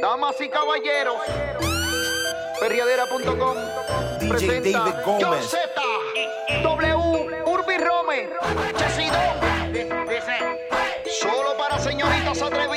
Damas y caballeros, perriadera.com DJ David Gómez. W, Urbi Rome, Chesidón. Solo para señoritas atrevidas.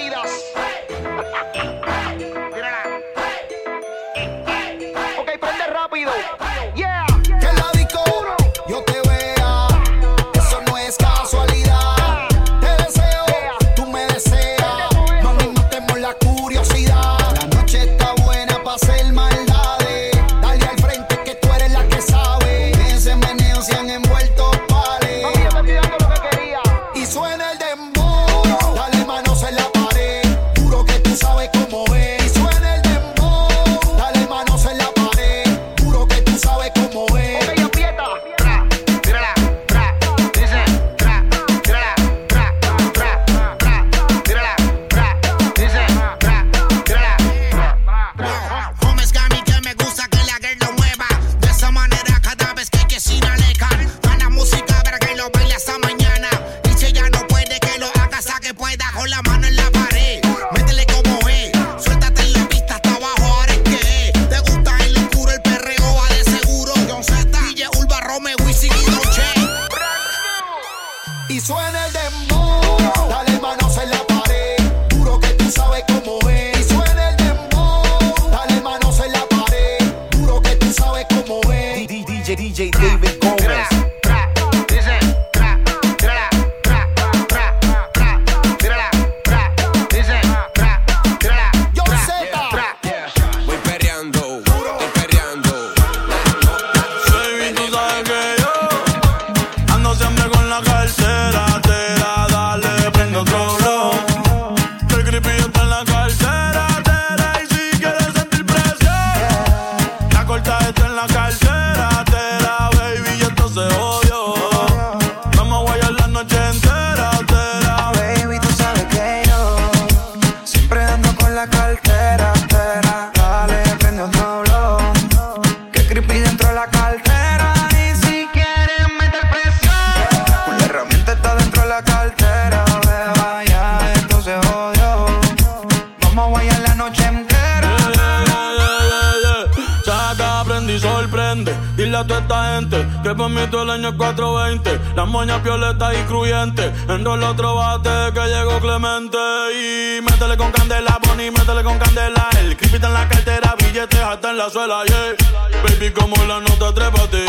Baby, como la nota, trépate.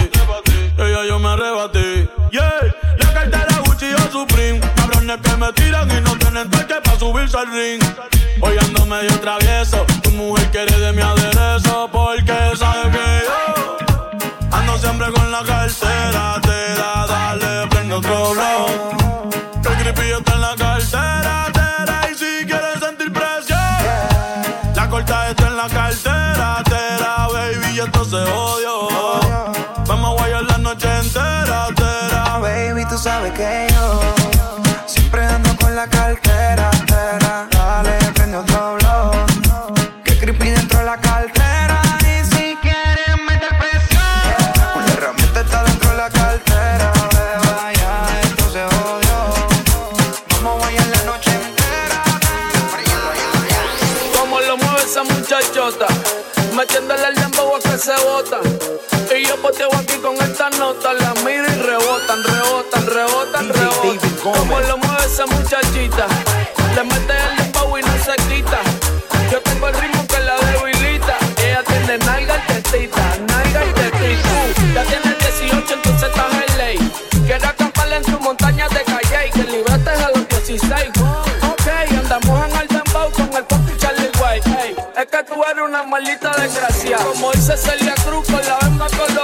Ella yo me arrebaté, yeah. La cartera Gucci o Supreme. Cabrones que me tiran y no tienen toque para subirse al ring. Hoy ando medio travieso. Tu mujer quiere de mi aderezo porque sabe que yo ando siempre con la cartera. Te da, dale, prende otro blow. El creepy está en la cartera, tera, y si quieres sentir presión, la corta está en la cartera, tera, se odio. Vamos a guayar la noche entera, tera. Baby, tú sabes que Como lo mueve esa muchachita, le mete el dembow y no se quita. Yo tengo el ritmo que la debilita. Ella tiene nalga y tetita, nalga y tetita. Ya tiene 18, entonces estás en ley. Quiero acamparle en tu montaña de calle y que libraste a los 16. Ok, andamos en el dembow con el pop y Charlie White. Es que tú eres una maldita desgracia. Como dice Celia Cruz con la venda colorada.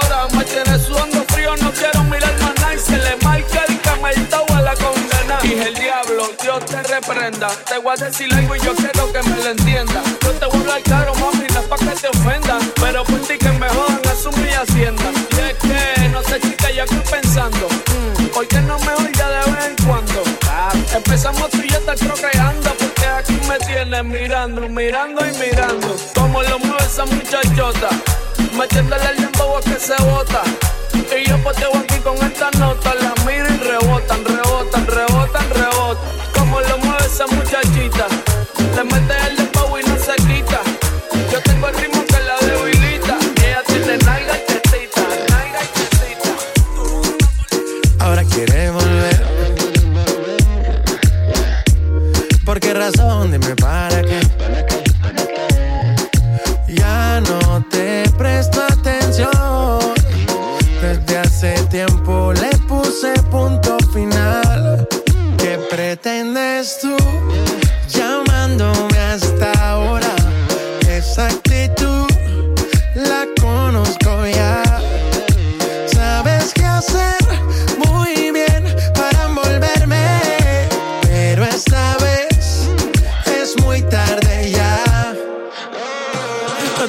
Te voy a decir algo y yo quiero que me lo entienda. Yo te voy a hablar claro, mami, no es pa' que te ofendan. Pero por ti que me jodan, es mi hacienda. Y es que, no sé, chica, yo estoy pensando. mm, ¿Por qué no me oiga de vez en cuando? Ah, empezamos tú y yo estar procreando. Porque aquí me tienes mirando, mirando y mirando. Como lo mueve esa muchachota. Metiéndole el a que se bota. Y yo poteo aquí con esta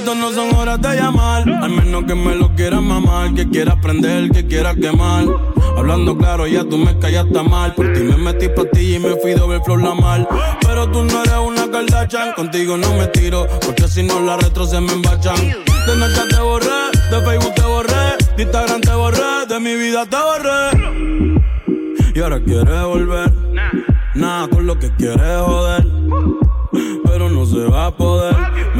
Esto no son horas de llamar, al menos que me lo quieras mamar, que quiera aprender, que quiera quemar. Hablando claro, ya tú me callaste mal. Por ti me metí pa' ti y me fui ver flor la mal. Pero tú no eres una Kardashian, contigo no me tiro, porque si no la retro se me embachan. De Snapchat te borré, de Facebook te borré, de Instagram te borré, de mi vida te borré. Y ahora quieres volver, nada con lo que quieres joder pero no se va a poder.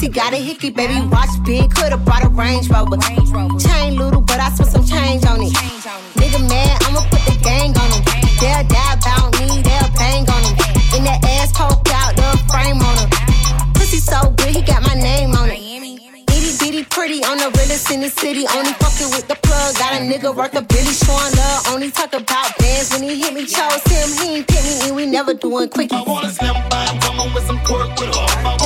pussy, got a hickey, baby, watch big, could've brought a Range Rover. Chain little, but I spent some change on it. Nigga mad, I'ma put the gang on him. They'll die about me, they'll bang on him. In that ass poke out, the frame on him. Pussy so good, he got my name on it. Pretty on the realest in the city. Only fucking with the plug. Got a nigga worth a billy showing love. Only talk about bands when he hit me. Chose him, he ain't pick me, and we never doing quickie. I want a slim fine woman with some twerk with her. I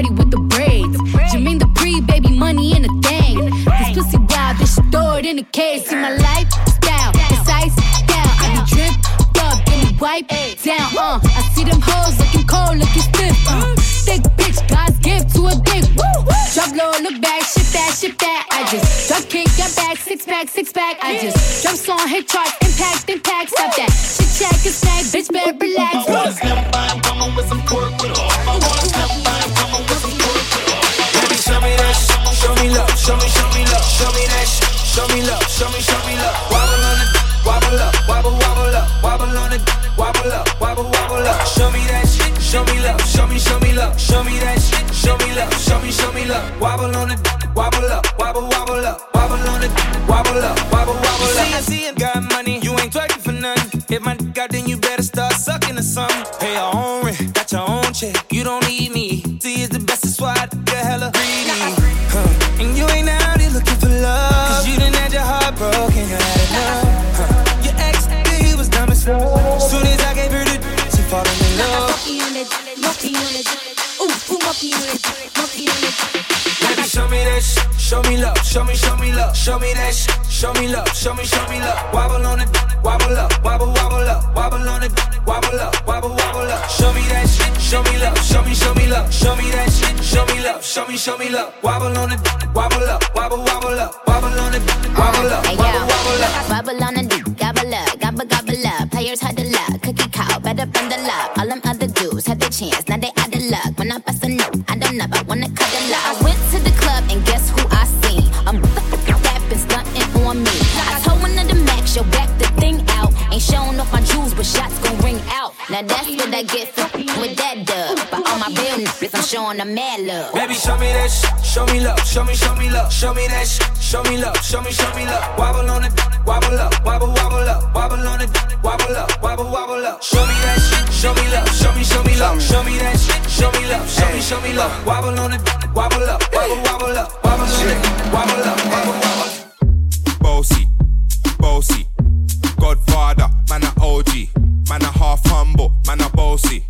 Cardi with the braids. Jermaine the baby money in a thing. This pussy wild, bitch stored in a cage. See my lifestyle, it's ice down. I be dripped up, get me wipe down. Uh, I see them hoes looking cold, looking stiff. Uh, thick bitch, God's gift to a dick. Drop low, look back, shit that, shit that. I just drop kick, get back, six pack, six pack. I just drop song, hit charts, impact, impact. Stop that. Shit check, a snack, bitch, better relax. Show me, show me. Show me, love. Wobble on it. Wobble up. Wobble, wobble up. Wobble on it. Wobble up. Wobble, wobble up. Show me that shit. Show me love. Show me, show me love. Show me that shit. Show me love. Show me, show me love. Wobble on it. But all my real niggas, I'm showing them mad love. Baby, show me that shit, show me love, show me, show me love, show me that shit, show me love, show me, show me love. Wobble on it, wobble up, wobble, wobble up, wobble on it, wobble up, wobble, wobble up. Show me that shit, show me love, show me, show me love, show me that shit, show me love, show me, show me love. Wobble on it, wobble up, wobble, wobble up, wobble on it, wobble up, wobble, wobble. Bossy, bossy, Godfather, man a OG, man a half humble, man a bossy.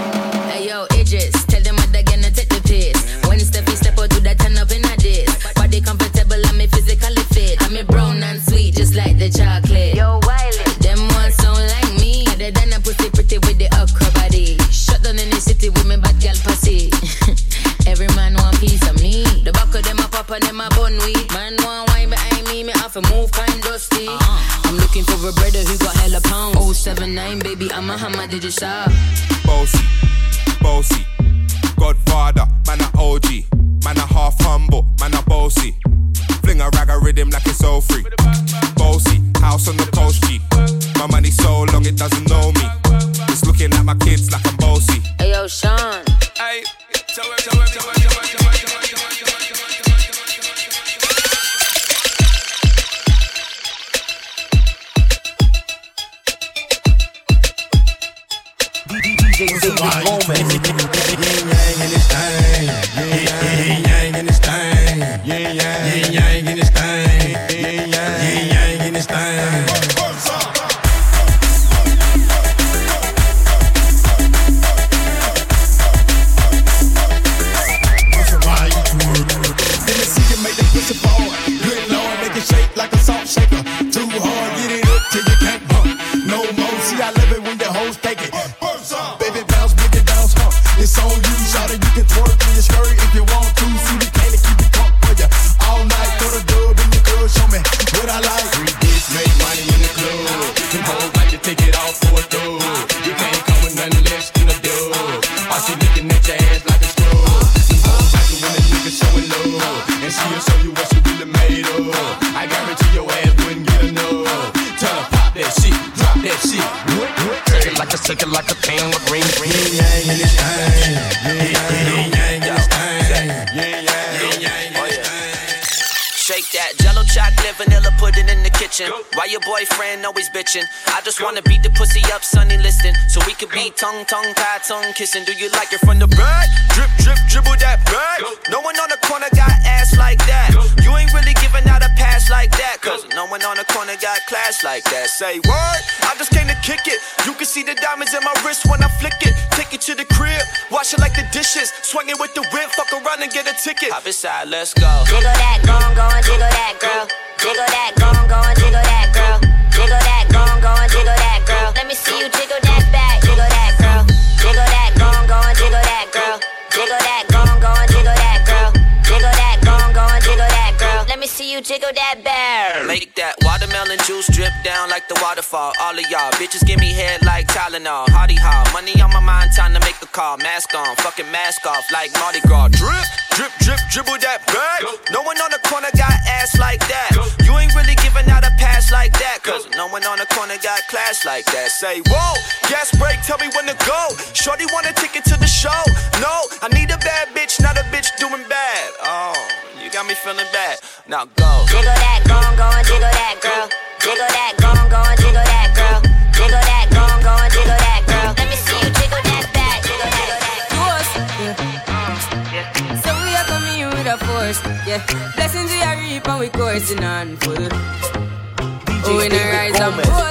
behind me, me have to move kind dusty. Uh-huh. I'm looking for a brother who got hella pounds. 079, baby, I'm a hammer, did you shop? Bossy, bossy, Godfather, man a OG, man a half humble, man a bossy. Fling a rag a rhythm like it's all free. Bossy, house on the coast G. My money so long it doesn't know me. It's looking at my kids like I'm bossy. Hey yo, Sean. Hey, tongue, tongue, tie, tongue kissing. Do you like it from the back? Drip, drip, dribble that back. No one on the corner got ass like that. You ain't really giving out a pass like that. Cause no one on the corner got class like that. Say what? I just came to kick it. You can see the diamonds in my wrist when I flick it. Take it to the crib, wash it like the dishes. Swing it with the whip, fuck around and get a ticket. Hop inside, let's go. Jiggle that, go on, go on, jiggle that, girl. Jiggle that, go on, go on, jiggle that, girl. Jiggle that, go on, go on, jiggle that, girl. Let me see you jiggle that back, you jiggle that bear. Make that watermelon juice drip down like the waterfall. All of y'all bitches give me head like Tylenol. Hardy ha, money on my mind, time to make a call. Mask on, fucking mask off like Mardi Gras. Drip, drip, drip, dribble that back. No one on the corner got ass like that. You ain't really giving out a pass like that. Cause no one on the corner got class like that. Say, whoa, gas break, tell me when to go. Shorty want a ticket to the show. No, I need a bad bitch, not a bitch doing bad. Oh, you got me feeling bad. Now go. Jiggle that, go on, go on, jiggle that, girl. Jiggle that, go on, go on, jiggle that, girl. Jiggle that, go on, go on, jiggle that, girl. Let me see you jiggle that back, jiggle that, So we are coming here with a force, yeah. Blessings we are reap and we coursing on full. Oh, we no rise and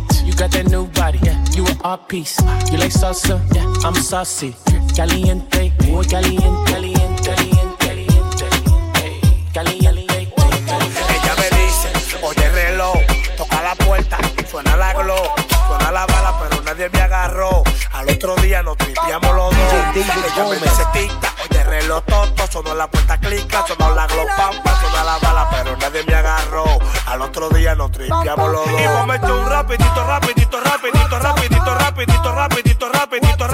You got that new body. Yeah, you an art piece. You like salsa? Yeah, I'm saucy. Caliente, muy caliente, caliente, caliente, caliente. Caliente, Ella me dice, oye reloj, toca la puerta, suena la glow, suena la bala, pero nadie me agarró. Al otro día nos tripiamos los dos. Ella me dice oye reloj toto, sonó la puerta clica, sonó la glow pampa, suena la bala, pero nadie me agarró. Al otro día nos tripiamos los dos. Y echar un rapidito, rapidito, rapidito, rapidito, rapidito, rapidito, rapidito, rapidito, rapidito,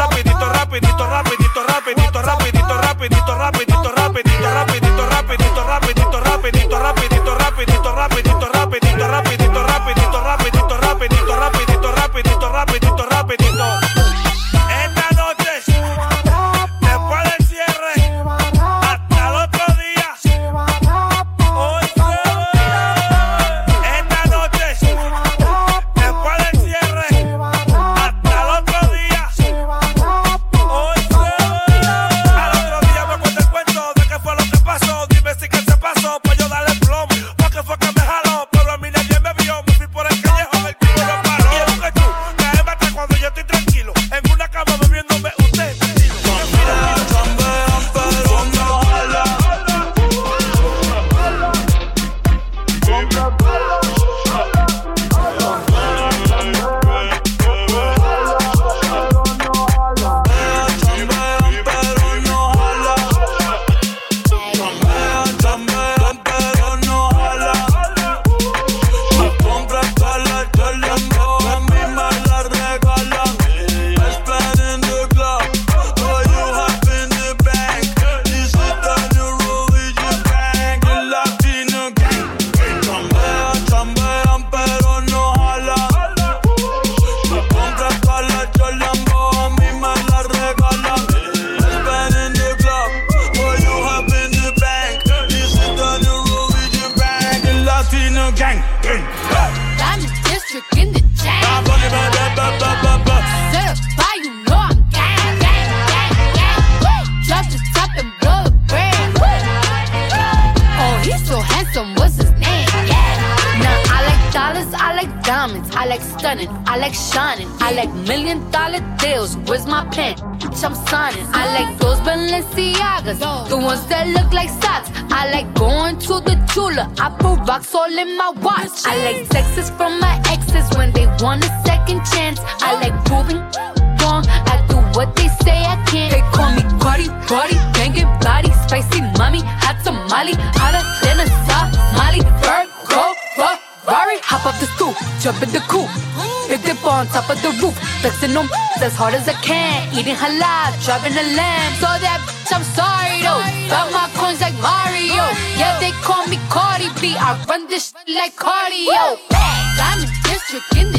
pen, bitch, I'm signing. I like those Balenciagas, the ones that look like socks. I like going to the Tula, I put rocks all in my watch. I like sexes from my exes when they want a second chance. I like proving wrong, I do what they say I can. They call me Cardi, Cardi, banging body, spicy mommy, hot tamale, hotter than a Somali. Bird, go, Ferrari, hop up the stoop, jump in the coupe hard as I can. Eating halal, driving a lamb. So that bitch, I'm sorry though. Got my coins like Mario. Yeah, they call me Cardi B. I run this like cardio. Diamond district in the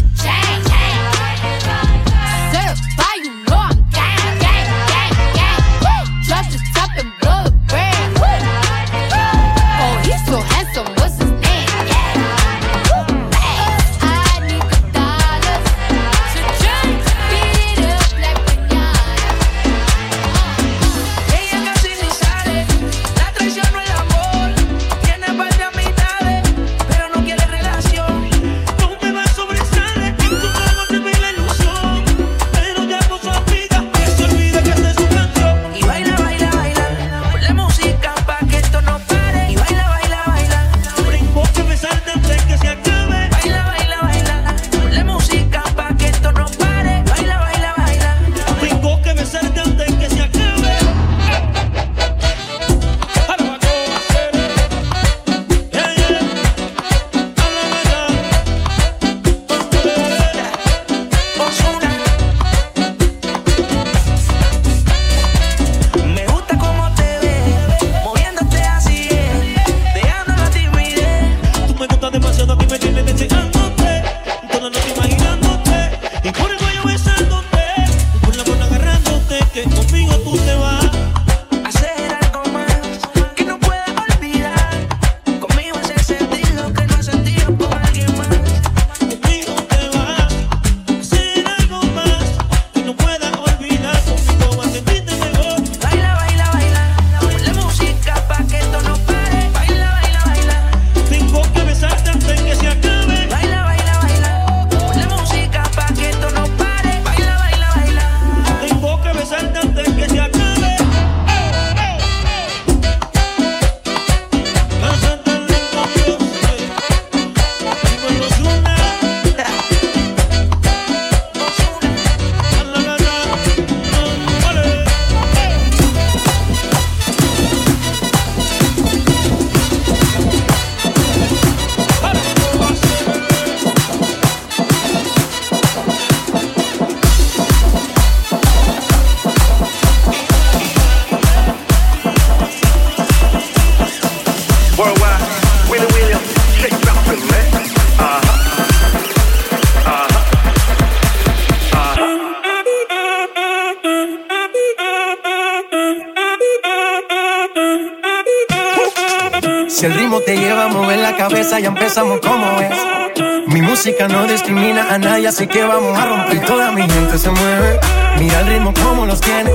nadie, así que vamos a romper. Toda mi gente se mueve, mira el ritmo como los tiene.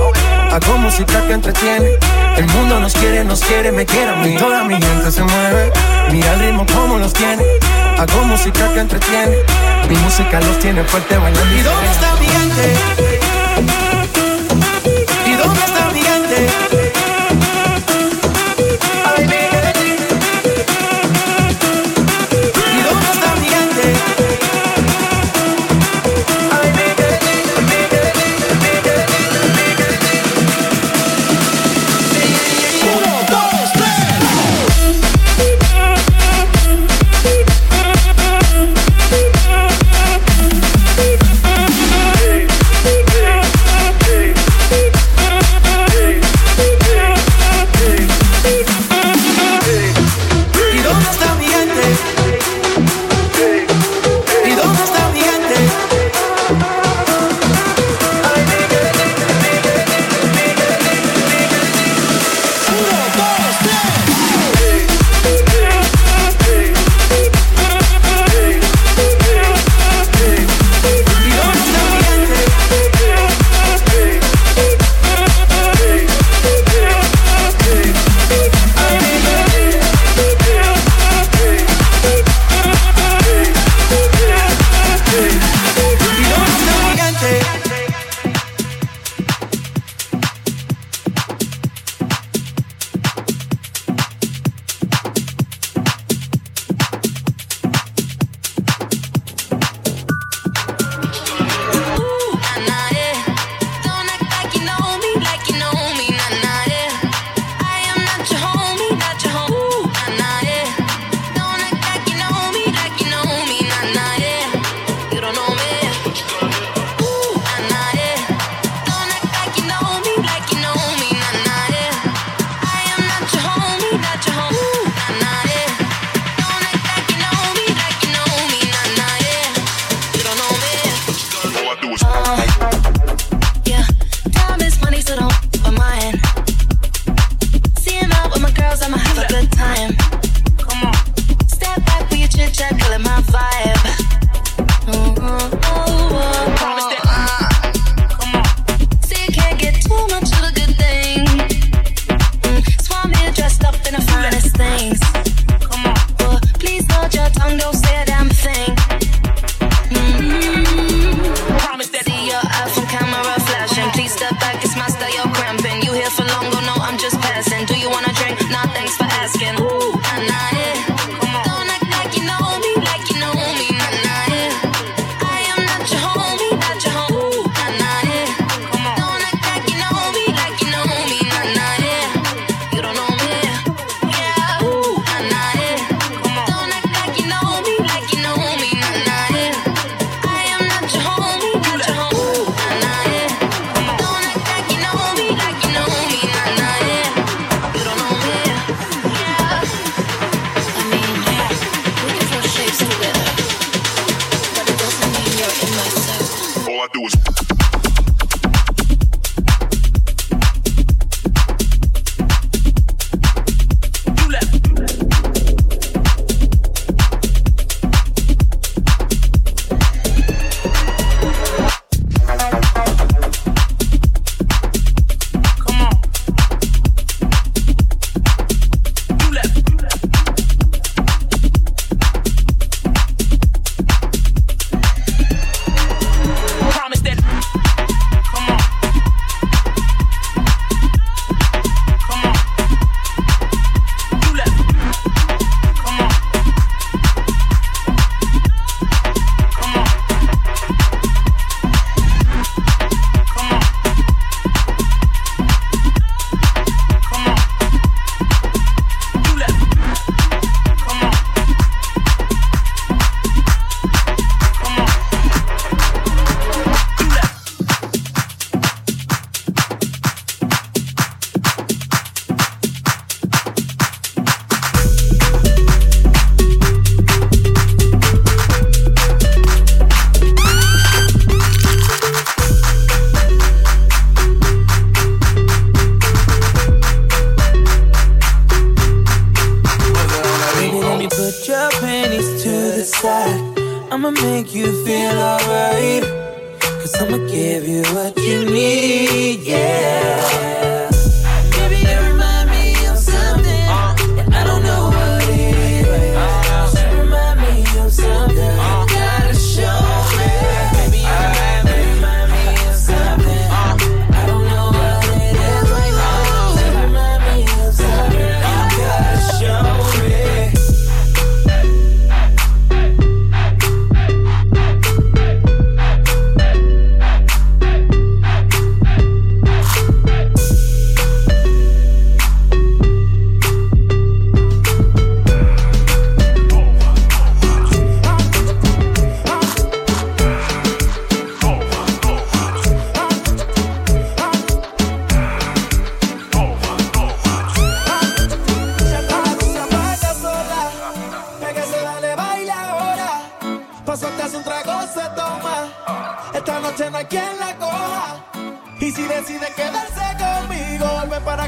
Hago música que entretiene. El mundo nos quiere, nos quiere, me quiere a mí. Toda mi gente se mueve. Mira el ritmo como los tiene. Hago música que entretiene. Mi música los tiene fuerte bailando. ¿Y dónde está mi gente?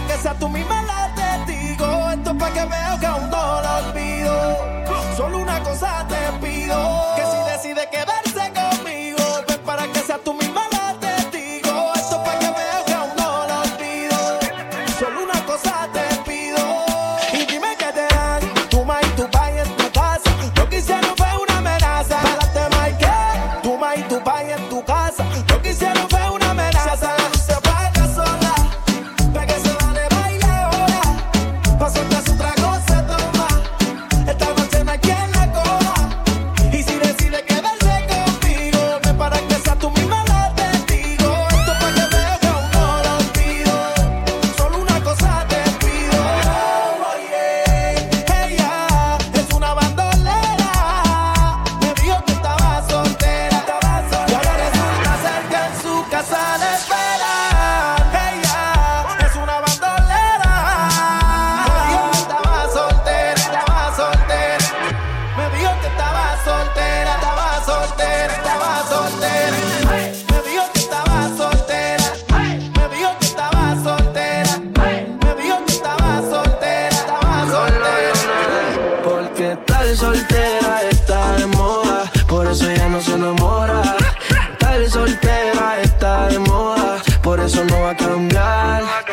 que sea tú misma soltera está de moda, por eso no va a cambiar.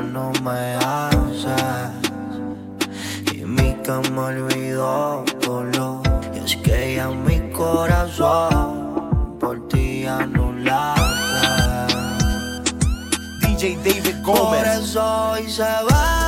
no me haces. Y mi cama olvidó dolor. Y es que ya mi corazón por ti anulado. DJ David Gómez. Por eso hoy se va.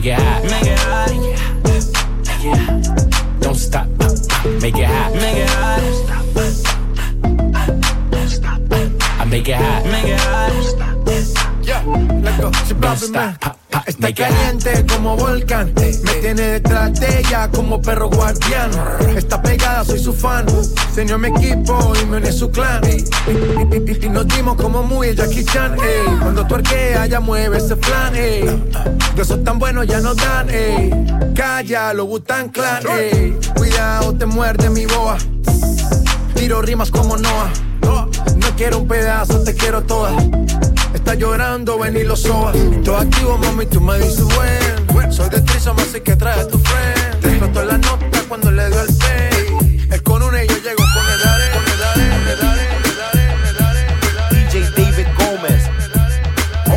Make it hot. Make it hot. Yeah. Don't stop. Make it hot. Make it hot. Don't stop. I make it hot. Make it hot. Yeah, let's go. Si papi me está caliente como volcán. Me tiene detrás de ella como perro guardián. Está pegada, soy su fan. Señor mi equipo y me une su clan. Y, nos dimos como muy Jackie Chan. ey. Cuando tu arquea, ya mueve ese flan. ey. De esos tan buenos ya no dan. ey. Calla, lo Butan Clan. ey. Cuidado, te muerde mi boa. Tiro rimas como Noah. No quiero un pedazo, te quiero toda. Está llorando, ven y lo soba. Todo activo, mami, tú me dices buen. Soy de Trisoma, así que trae a tu friend. Te explotó la nota cuando le dio el pay. Es con una y yo llego con el are, con el are, con el are, con el are, con el are. DJ David Gomez.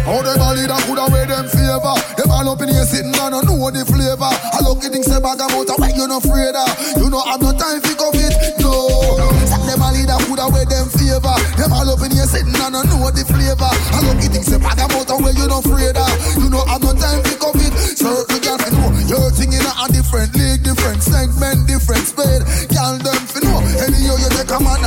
How them a leader coulda wear them favor Them all up in here sitting down and know the flavor I look at things say bag about a why you no afraid of You know have no time for COVID, no Some them a leader coulda wear them favor. Them all up in here sitting and know the flavor. I at things say bag about a why you no afraid of. You know have no time for COVID. Certain girl fi know Your thing in a different league, different segment, different spade Girl them fi know Anyhow you take a man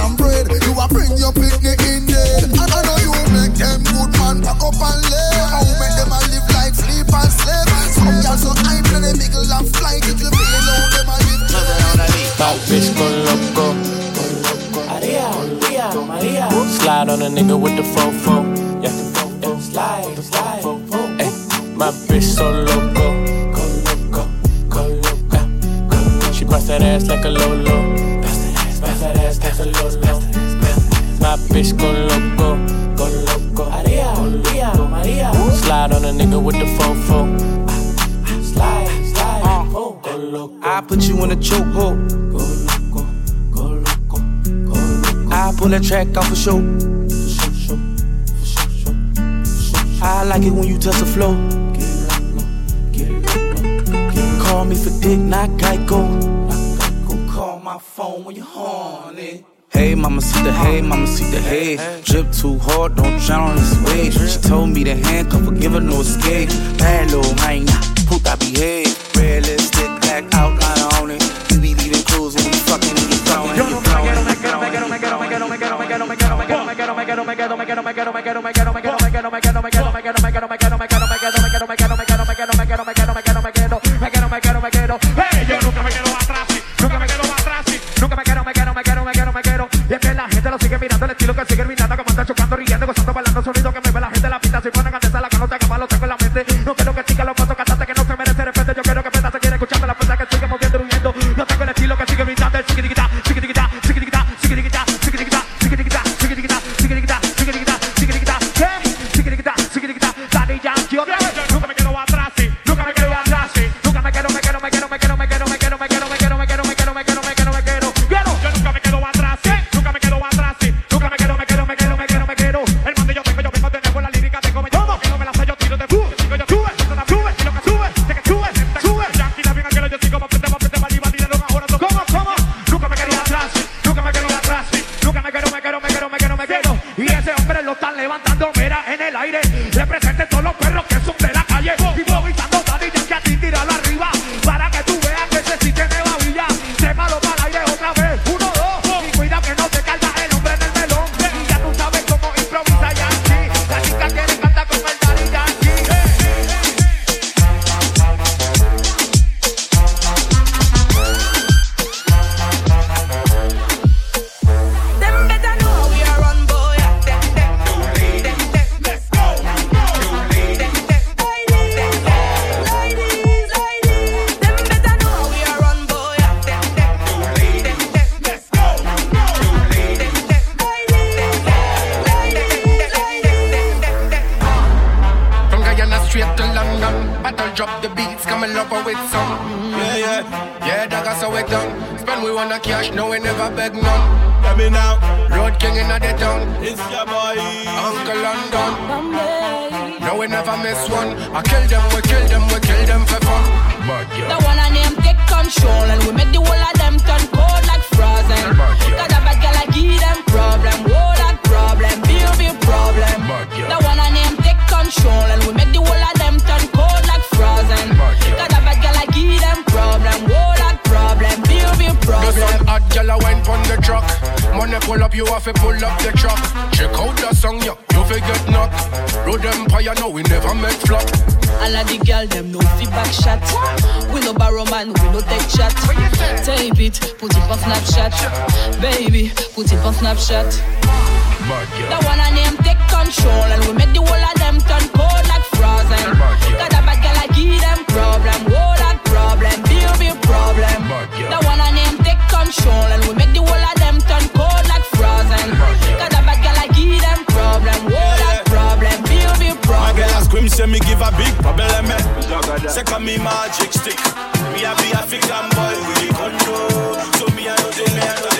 a nigga with the fofo. Yeah. yeah. Slide, slide. Ay, my bitch so loco. Go loco, go loco. Yeah. She bust that ass like a lolo. Bust that ass, bust that ass like a lolo. My bitch go loco, go loco. Maria, Maria, Maria. Slide on a nigga with the fofo. Slide, slide. Oh, go loco. I put you in a chokehold. Go loco, go loco, go loco. I pull that track off a show. I like it when you touch the flow. Call me for dick, not Geico. Call my phone when you're horny. Hey, mama, see the hey, mama, see the hey. Drip too hard, don't drown on this wave. She told me to handcuff her, give her no escape. Bad little snapshot. The one I name take control and we make the whole of them turn cold like frozen. Cause a bad girl I give them problem, whole that problem, deal be problem. The one I name take control and we make the whole of them turn cold like frozen. Cause a bad girl I give them problem, whole that problem, deal be problem. My girl I scream say me give a big problem, eh? Second me magic stick, me a be a fix and boy we control. So me I know the letter.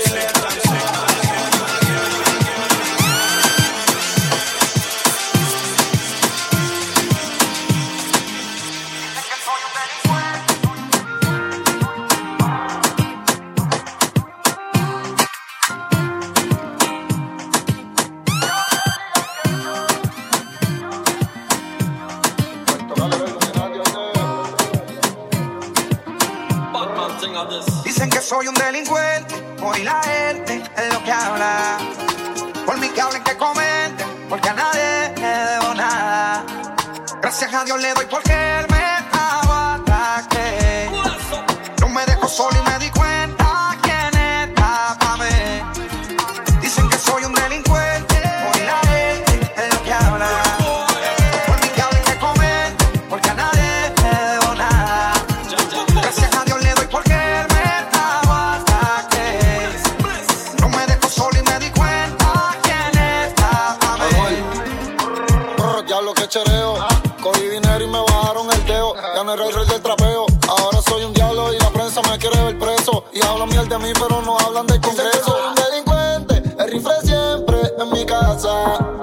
Dios le doy porque él me da ataque. No me dejo solo y me era el rey del trapeo. Ahora soy un diablo y la prensa me quiere ver preso. Y hablan miel de mí, pero no hablan del congreso. Soy un delincuente, el rifle siempre en mi casa.